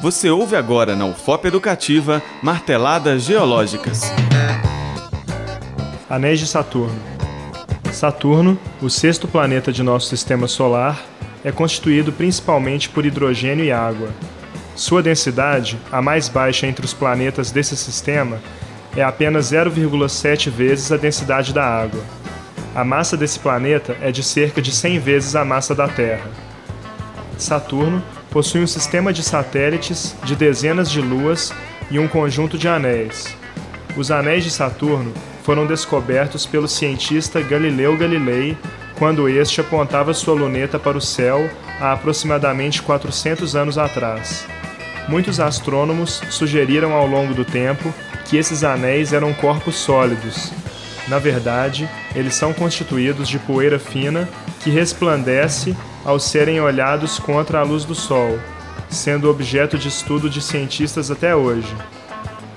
Você ouve agora na UFOP Educativa Marteladas Geológicas. Anéis de Saturno. Saturno, o sexto planeta de nosso sistema solar, é constituído principalmente por hidrogênio e água. Sua densidade, a mais baixa entre os planetas desse sistema, é apenas 0,7 vezes a densidade da água. A massa desse planeta é de cerca de 100 vezes a massa da Terra. Saturno possui um sistema de satélites, de dezenas de luas e um conjunto de anéis. Os anéis de Saturno foram descobertos pelo cientista Galileu Galilei quando este apontava sua luneta para o céu há aproximadamente 400 anos atrás. Muitos astrônomos sugeriram ao longo do tempo que esses anéis eram corpos sólidos. Na verdade, eles são constituídos de poeira fina que resplandece ao serem olhados contra a luz do Sol, sendo objeto de estudo de cientistas até hoje.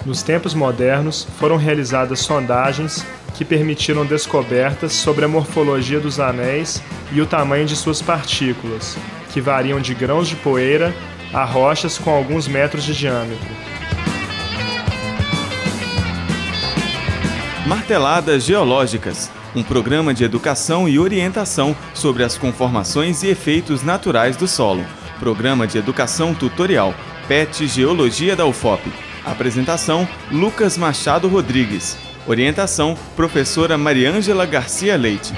Nos tempos modernos, foram realizadas sondagens que permitiram descobertas sobre a morfologia dos anéis e o tamanho de suas partículas, que variam de grãos de poeira a rochas com alguns metros de diâmetro. Marteladas Geológicas um programa de educação e orientação sobre as conformações e efeitos naturais do solo. Programa de educação tutorial PET Geologia da UFOP. Apresentação: Lucas Machado Rodrigues. Orientação: Professora Mariângela Garcia Leite.